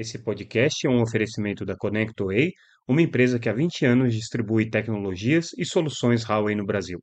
Esse podcast é um oferecimento da ConnectWay, uma empresa que há 20 anos distribui tecnologias e soluções Huawei no Brasil.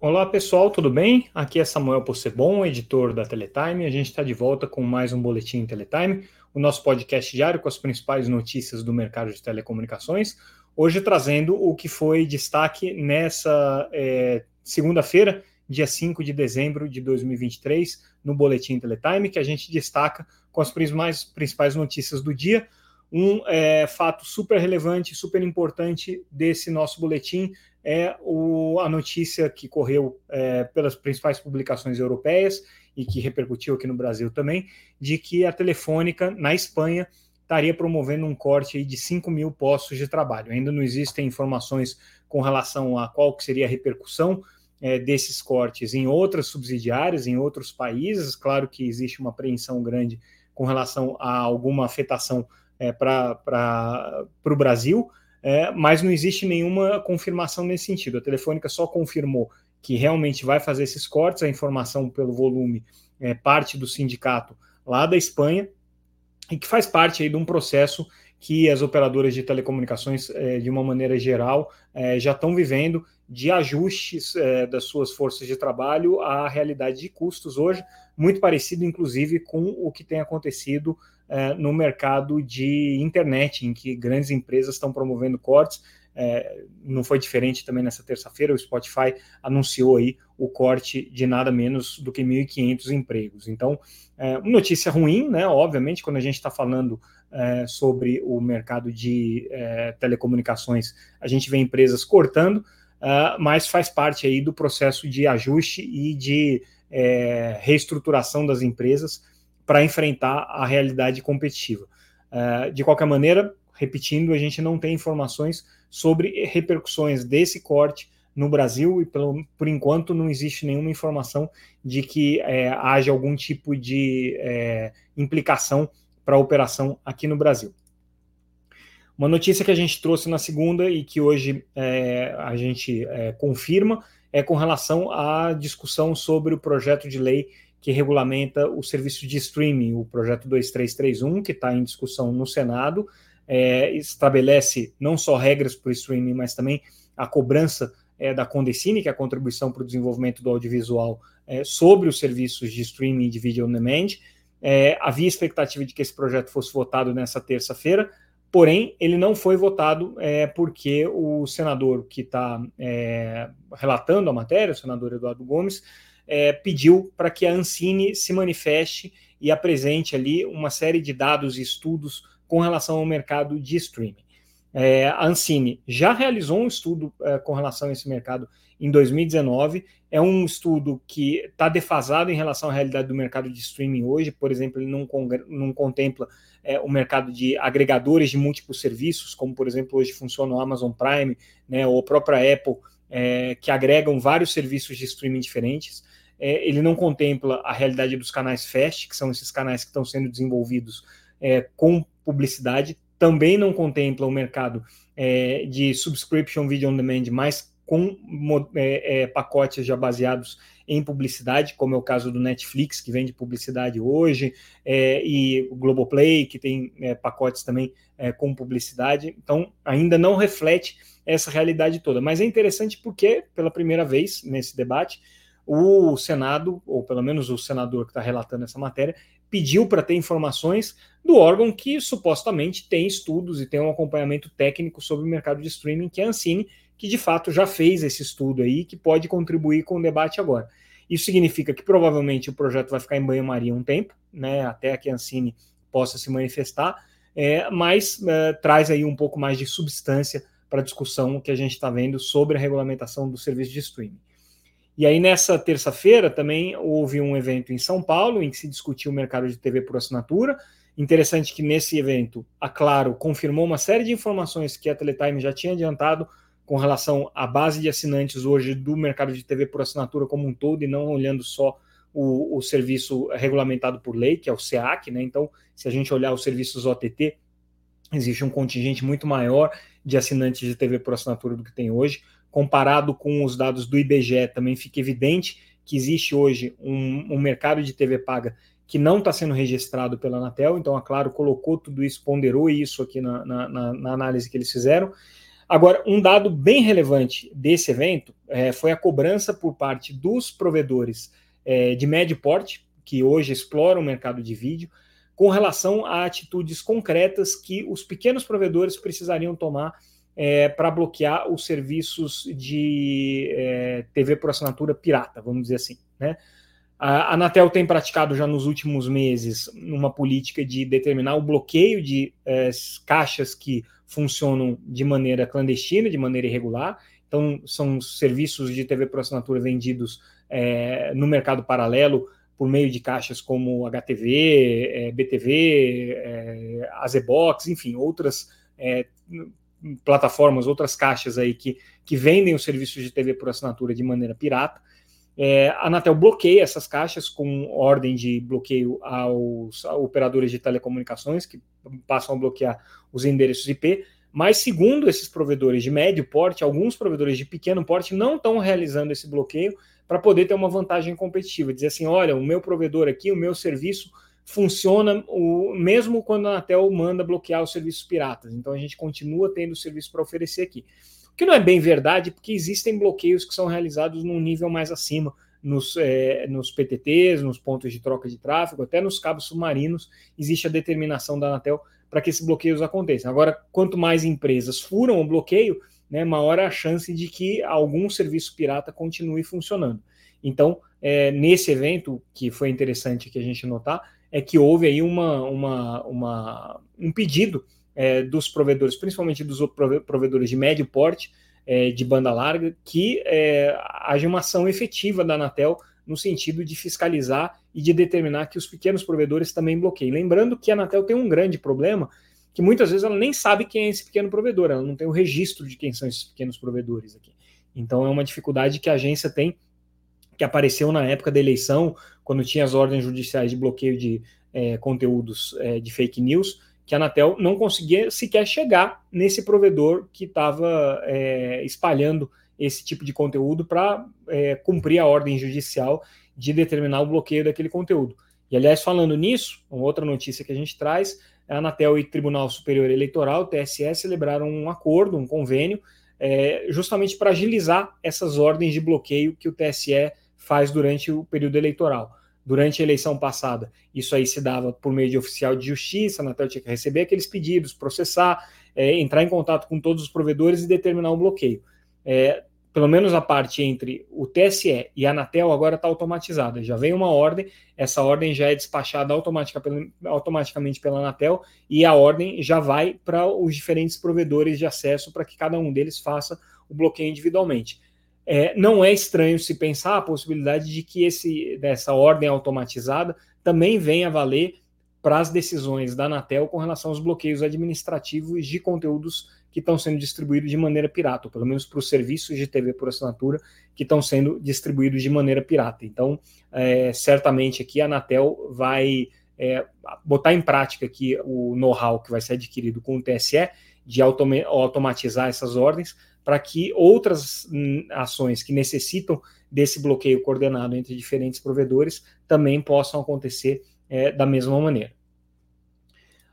Olá pessoal, tudo bem? Aqui é Samuel Possebon, editor da Teletime. A gente está de volta com mais um Boletim Teletime, o nosso podcast diário com as principais notícias do mercado de telecomunicações. Hoje trazendo o que foi destaque nessa é, segunda-feira, dia 5 de dezembro de 2023, no Boletim Teletime, que a gente destaca com as principais, principais notícias do dia. Um é, fato super relevante, super importante desse nosso boletim é o, a notícia que correu é, pelas principais publicações europeias e que repercutiu aqui no Brasil também, de que a Telefônica, na Espanha, estaria promovendo um corte de 5 mil postos de trabalho. Ainda não existem informações com relação a qual que seria a repercussão, é, desses cortes em outras subsidiárias, em outros países. Claro que existe uma apreensão grande com relação a alguma afetação é, para o Brasil, é, mas não existe nenhuma confirmação nesse sentido. A Telefônica só confirmou que realmente vai fazer esses cortes, a informação pelo volume é parte do sindicato lá da Espanha, e que faz parte aí de um processo que as operadoras de telecomunicações, é, de uma maneira geral, é, já estão vivendo de ajustes é, das suas forças de trabalho à realidade de custos hoje, muito parecido, inclusive, com o que tem acontecido é, no mercado de internet, em que grandes empresas estão promovendo cortes. É, não foi diferente também nessa terça-feira, o Spotify anunciou aí o corte de nada menos do que 1.500 empregos. Então, é, notícia ruim, né? Obviamente, quando a gente está falando é, sobre o mercado de é, telecomunicações, a gente vê empresas cortando, uh, mas faz parte aí do processo de ajuste e de é, reestruturação das empresas para enfrentar a realidade competitiva. Uh, de qualquer maneira, repetindo, a gente não tem informações sobre repercussões desse corte no Brasil e, pelo, por enquanto, não existe nenhuma informação de que é, haja algum tipo de é, implicação para a operação aqui no Brasil. Uma notícia que a gente trouxe na segunda e que hoje é, a gente é, confirma é com relação à discussão sobre o projeto de lei que regulamenta o serviço de streaming, o projeto 2331, que está em discussão no Senado, é, estabelece não só regras para o streaming, mas também a cobrança é, da Condecine, que é a contribuição para o desenvolvimento do audiovisual, é, sobre os serviços de streaming de vídeo on demand. É, havia expectativa de que esse projeto fosse votado nessa terça-feira, Porém, ele não foi votado é, porque o senador que está é, relatando a matéria, o senador Eduardo Gomes, é, pediu para que a Ancine se manifeste e apresente ali uma série de dados e estudos com relação ao mercado de streaming. É, a Ancine já realizou um estudo é, com relação a esse mercado em 2019. É um estudo que está defasado em relação à realidade do mercado de streaming hoje. Por exemplo, ele não, não contempla é, o mercado de agregadores de múltiplos serviços, como por exemplo hoje funciona o Amazon Prime, né, ou a própria Apple, é, que agregam vários serviços de streaming diferentes. É, ele não contempla a realidade dos canais FAST, que são esses canais que estão sendo desenvolvidos é, com publicidade. Também não contempla o mercado é, de subscription video on demand, mas com é, é, pacotes já baseados em publicidade, como é o caso do Netflix, que vende publicidade hoje, é, e o Globoplay, que tem é, pacotes também é, com publicidade. Então, ainda não reflete essa realidade toda. Mas é interessante porque, pela primeira vez nesse debate, o Senado, ou pelo menos o senador que está relatando essa matéria, pediu para ter informações do órgão que supostamente tem estudos e tem um acompanhamento técnico sobre o mercado de streaming, que é a Ancine, que de fato já fez esse estudo aí, que pode contribuir com o debate agora. Isso significa que provavelmente o projeto vai ficar em banho-maria um tempo, né, até que a Ancine possa se manifestar, é, mas é, traz aí um pouco mais de substância para a discussão que a gente está vendo sobre a regulamentação do serviço de streaming. E aí, nessa terça-feira, também houve um evento em São Paulo em que se discutiu o mercado de TV por assinatura. Interessante que nesse evento, a Claro confirmou uma série de informações que a Teletime já tinha adiantado com relação à base de assinantes hoje do mercado de TV por assinatura como um todo e não olhando só o, o serviço regulamentado por lei, que é o SEAC, né? Então, se a gente olhar os serviços OTT, existe um contingente muito maior de assinantes de TV por assinatura do que tem hoje. Comparado com os dados do IBGE, também fica evidente que existe hoje um, um mercado de TV paga que não está sendo registrado pela Anatel, então a Claro colocou tudo isso, ponderou isso aqui na, na, na análise que eles fizeram. Agora, um dado bem relevante desse evento é, foi a cobrança por parte dos provedores é, de médio porte, que hoje exploram o mercado de vídeo, com relação a atitudes concretas que os pequenos provedores precisariam tomar é, para bloquear os serviços de é, TV por assinatura pirata, vamos dizer assim. Né? A Anatel tem praticado já nos últimos meses uma política de determinar o bloqueio de é, caixas que funcionam de maneira clandestina, de maneira irregular. Então, são serviços de TV por assinatura vendidos é, no mercado paralelo por meio de caixas como HTV, é, BTV, Azebox, enfim, outras plataformas, outras caixas aí que, que vendem os serviços de TV por assinatura de maneira pirata. É, a Anatel bloqueia essas caixas com ordem de bloqueio aos, operadores de telecomunicações, que passam a bloquear os endereços IP, mas segundo esses provedores de médio porte, alguns provedores de pequeno porte não estão realizando esse bloqueio para poder ter uma vantagem competitiva, dizer assim, olha, o meu provedor aqui, o meu serviço funciona o, mesmo quando a Anatel manda bloquear os serviços piratas. Então a gente continua tendo serviço para oferecer aqui. O que não é bem verdade, porque existem bloqueios que são realizados num nível mais acima, nos, é, nos PTTs, nos pontos de troca de tráfego, até nos cabos submarinos, existe a determinação da Anatel para que esses bloqueios aconteçam. Agora, quanto mais empresas furam o bloqueio, né, maior é a chance de que algum serviço pirata continue funcionando. Então, é, nesse evento, que foi interessante que a gente notar, é que houve aí uma, uma, uma um pedido é, dos provedores, principalmente dos provedores de médio porte, é, de banda larga, que é, haja uma ação efetiva da Anatel no sentido de fiscalizar e de determinar que os pequenos provedores também bloqueiem. Lembrando que a Anatel tem um grande problema, que muitas vezes ela nem sabe quem é esse pequeno provedor, ela não tem o registro de quem são esses pequenos provedores aqui. Então é uma dificuldade que a agência tem que apareceu na época da eleição, quando tinha as ordens judiciais de bloqueio de é, conteúdos é, de fake news, que a Anatel não conseguia sequer chegar nesse provedor que estava é, espalhando esse tipo de conteúdo para é, cumprir a ordem judicial de determinar o bloqueio daquele conteúdo. E, aliás, falando nisso, uma outra notícia que a gente traz, a Anatel e Tribunal Superior Eleitoral, TSE, celebraram um acordo, um convênio, é, justamente para agilizar essas ordens de bloqueio que o TSE faz durante o período eleitoral. Durante a eleição passada, isso aí se dava por meio de oficial de justiça, a Anatel tinha que receber aqueles pedidos, processar, é, entrar em contato com todos os provedores e determinar o bloqueio. É, pelo menos a parte entre o TSE e a Anatel agora está automatizada. Já vem uma ordem, essa ordem já é despachada automatica, automaticamente pela Anatel e a ordem já vai para os diferentes provedores de acesso para que cada um deles faça o bloqueio individualmente é, não é estranho se pensar a possibilidade de que esse, dessa ordem automatizada também venha a valer para as decisões da Anatel com relação aos bloqueios administrativos de conteúdos que estão sendo distribuídos de maneira pirata, ou pelo menos para os serviços de TV por assinatura que estão sendo distribuídos de maneira pirata. Então, é, certamente aqui a Anatel vai é, botar em prática aqui o know-how que vai ser adquirido com o TSE de automatizar essas ordens para que outras hum, ações que necessitam desse bloqueio coordenado entre diferentes provedores também possam acontecer é, da mesma maneira.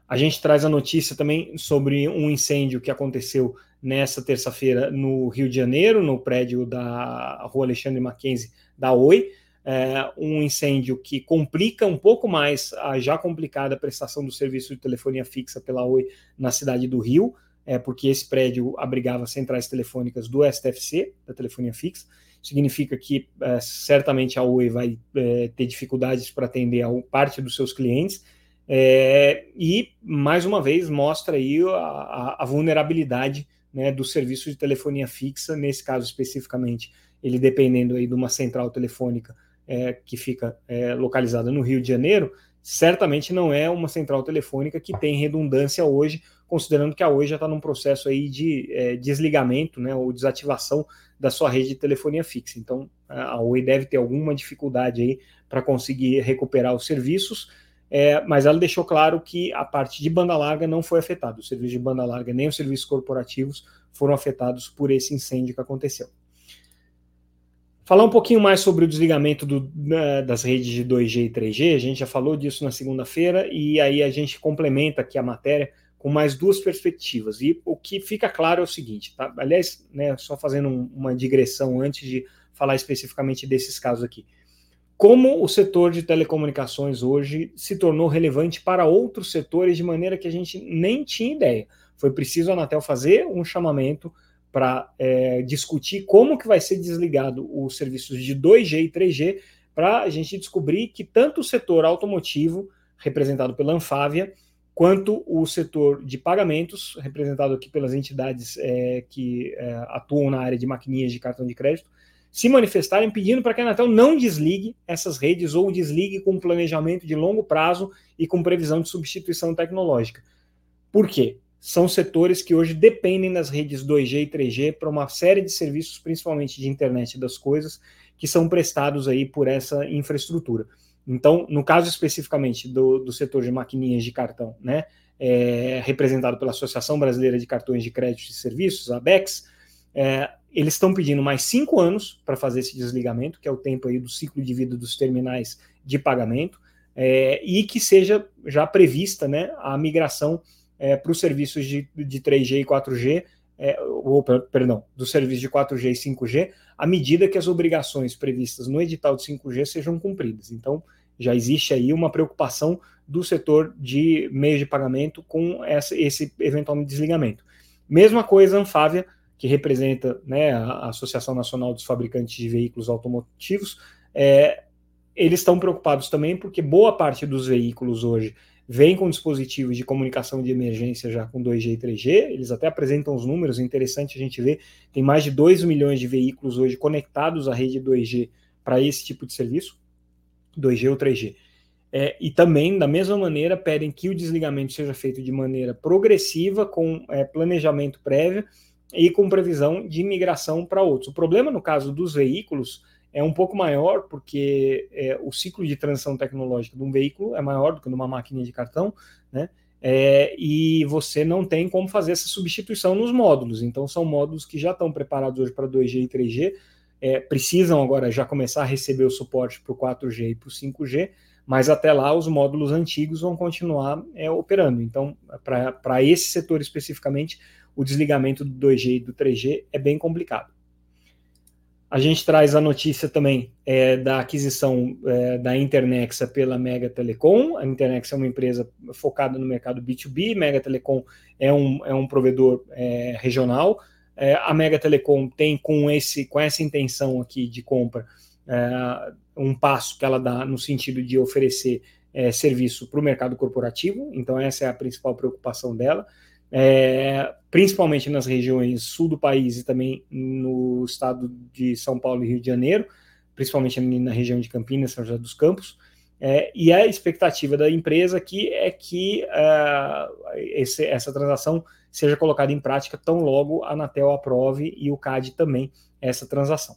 A gente traz a notícia também sobre um incêndio que aconteceu nessa terça-feira no Rio de Janeiro, no prédio da Rua Alexandre Mackenzie da Oi. É, um incêndio que complica um pouco mais a já complicada prestação do serviço de telefonia fixa pela Oi na cidade do Rio é, porque esse prédio abrigava centrais telefônicas do STFC, da telefonia fixa. Significa que é, certamente a Oi vai é, ter dificuldades para atender a parte dos seus clientes. É, e, mais uma vez, mostra aí a, a, a vulnerabilidade né, do serviço de telefonia fixa, nesse caso especificamente, ele dependendo aí de uma central telefônica é, que fica é, localizada no Rio de Janeiro, certamente não é uma central telefônica que tem redundância hoje, considerando que a Oi já está num processo aí de é, desligamento, né, ou desativação da sua rede de telefonia fixa. Então, a Oi deve ter alguma dificuldade aí para conseguir recuperar os serviços, é, mas ela deixou claro que a parte de banda larga não foi afetada. O serviço de banda larga nem os serviços corporativos foram afetados por esse incêndio que aconteceu. Falar um pouquinho mais sobre o desligamento do, das redes de 2G e 3G, a gente já falou disso na segunda-feira, e aí a gente complementa aqui a matéria com mais duas perspectivas. E o que fica claro é o seguinte, tá? aliás, né, só fazendo uma digressão antes de falar especificamente desses casos aqui. Como o setor de telecomunicações hoje se tornou relevante para outros setores de maneira que a gente nem tinha ideia. Foi preciso a Anatel fazer um chamamento para é, discutir como que vai ser desligado os serviços de 2G e 3G para a gente descobrir que tanto o setor automotivo, representado pela Anfávia, quanto o setor de pagamentos, representado aqui pelas entidades é, que é, atuam na área de maquininhas de cartão de crédito, se manifestarem pedindo para que a Anatel não desligue essas redes ou desligue com planejamento de longo prazo e com previsão de substituição tecnológica. Por quê? são setores que hoje dependem das redes 2G e 3G para uma série de serviços, principalmente de internet das coisas, que são prestados aí por essa infraestrutura. Então, no caso especificamente do, do setor de maquininhas de cartão, né, é, representado pela Associação Brasileira de Cartões de Crédito e Serviços, a ABEX, é, eles estão pedindo mais cinco anos para fazer esse desligamento, que é o tempo aí do ciclo de vida dos terminais de pagamento, é, e que seja já prevista né, a migração é, para os serviços de, de 3G e 4G, é, ou, perdão, dos serviços de 4G e 5G, à medida que as obrigações previstas no edital de 5G sejam cumpridas. Então, já existe aí uma preocupação do setor de meios de pagamento com essa, esse eventual desligamento. Mesma coisa a Anfávia, que representa né, a Associação Nacional dos Fabricantes de Veículos Automotivos, é, eles estão preocupados também porque boa parte dos veículos hoje vem com dispositivos de comunicação de emergência já com 2G e 3G, eles até apresentam os números, interessante a gente ver, tem mais de 2 milhões de veículos hoje conectados à rede 2G para esse tipo de serviço, 2G ou 3G. É, e também, da mesma maneira, pedem que o desligamento seja feito de maneira progressiva, com é, planejamento prévio e com previsão de migração para outros. O problema, no caso dos veículos, é um pouco maior, porque é, o ciclo de transição tecnológica de um veículo é maior do que de uma máquina de cartão, né? É, e você não tem como fazer essa substituição nos módulos. Então, são módulos que já estão preparados hoje para 2G e 3G, é, precisam agora já começar a receber o suporte para o 4G e para o 5G, mas até lá os módulos antigos vão continuar é, operando. Então, para esse setor especificamente, o desligamento do 2G e do 3G é bem complicado. A gente traz a notícia também é, da aquisição é, da Internexa pela Mega Telecom. A Internexa é uma empresa focada no mercado B2B, Mega Telecom é um, é um provedor é, regional. É, a Mega Telecom tem com, esse, com essa intenção aqui de compra é, um passo que ela dá no sentido de oferecer é, serviço para o mercado corporativo, então essa é a principal preocupação dela é, principalmente nas regiões sul do país e também no estado de São Paulo e Rio de Janeiro, principalmente na região de Campinas, São José dos Campos. É, e a expectativa da empresa aqui é que uh, esse, essa transação seja colocada em prática tão logo a Anatel aprove e o CAD também essa transação.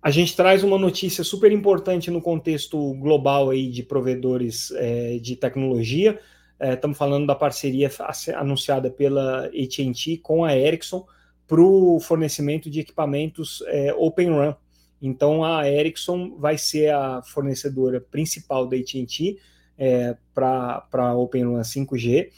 A gente traz uma notícia super importante no contexto global aí de provedores é, de tecnologia. Estamos é, falando da parceria anunciada pela AT&T com a Ericsson para o fornecimento de equipamentos é, Open RAN. Então, a Ericsson vai ser a fornecedora principal da AT&T é, para Open RAN 5G.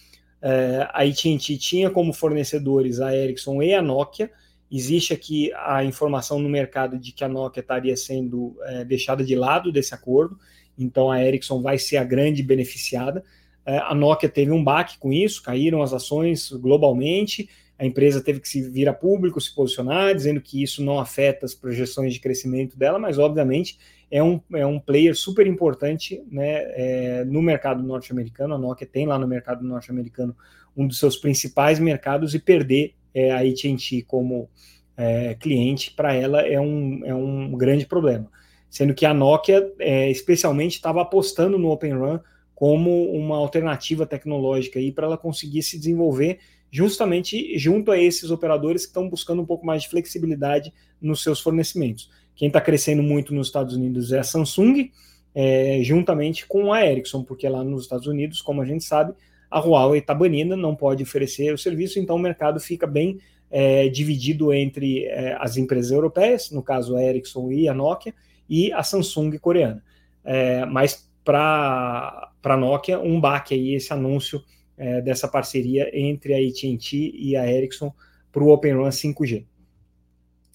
É, a AT&T tinha como fornecedores a Ericsson e a Nokia. Existe aqui a informação no mercado de que a Nokia estaria sendo é, deixada de lado desse acordo. Então, a Ericsson vai ser a grande beneficiada. É, a Nokia teve um baque com isso, caíram as ações globalmente, a empresa teve que se vir a público, se posicionar, dizendo que isso não afeta as projeções de crescimento dela, mas obviamente é um, é um player super importante né, é, no mercado norte-americano. A Nokia tem lá no mercado norte-americano um dos seus principais mercados e perder é, a AT&T como é, cliente para ela é um, é um grande problema. Sendo que a Nokia, é, especialmente, estava apostando no Open Run como uma alternativa tecnológica para ela conseguir se desenvolver justamente junto a esses operadores que estão buscando um pouco mais de flexibilidade nos seus fornecimentos. Quem está crescendo muito nos Estados Unidos é a Samsung, é, juntamente com a Ericsson, porque lá nos Estados Unidos, como a gente sabe, a Huawei está banida, não pode oferecer o serviço, então o mercado fica bem é, dividido entre é, as empresas europeias, no caso a Ericsson e a Nokia, e a Samsung coreana. É, mas para a Nokia, um baque aí esse anúncio é, dessa parceria entre a AT&T e a Ericsson para o Open Run 5G.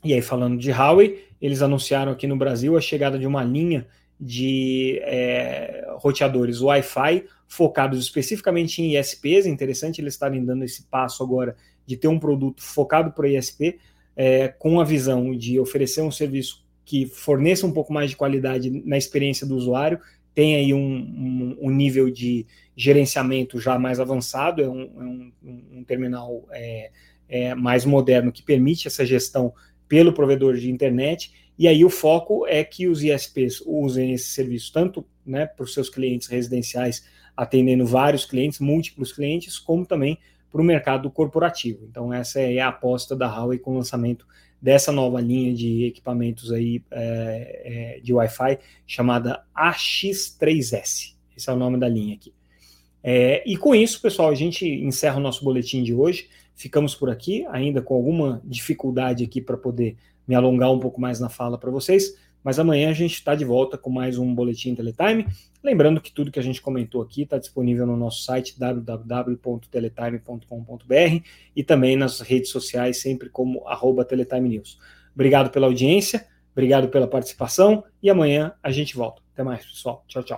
E aí, falando de Huawei, eles anunciaram aqui no Brasil a chegada de uma linha de é, roteadores Wi-Fi focados especificamente em ISPs. Interessante eles estarem dando esse passo agora de ter um produto focado para ISP, é, com a visão de oferecer um serviço que forneça um pouco mais de qualidade na experiência do usuário, tem aí um, um, um nível de gerenciamento já mais avançado, é um, é um, um terminal é, é, mais moderno que permite essa gestão pelo provedor de internet, e aí o foco é que os ISPs usem esse serviço tanto né, para os seus clientes residenciais, atendendo vários clientes, múltiplos clientes, como também para o mercado corporativo. Então essa é a aposta da Huawei com o lançamento dessa nova linha de equipamentos aí é, é, de Wi-Fi chamada AX3S. Esse é o nome da linha aqui. É, e com isso, pessoal, a gente encerra o nosso boletim de hoje. Ficamos por aqui, ainda com alguma dificuldade aqui para poder me alongar um pouco mais na fala para vocês. Mas amanhã a gente está de volta com mais um Boletim Teletime. Lembrando que tudo que a gente comentou aqui está disponível no nosso site www.teletime.com.br e também nas redes sociais, sempre como arroba Teletime News. Obrigado pela audiência, obrigado pela participação e amanhã a gente volta. Até mais, pessoal. Tchau, tchau.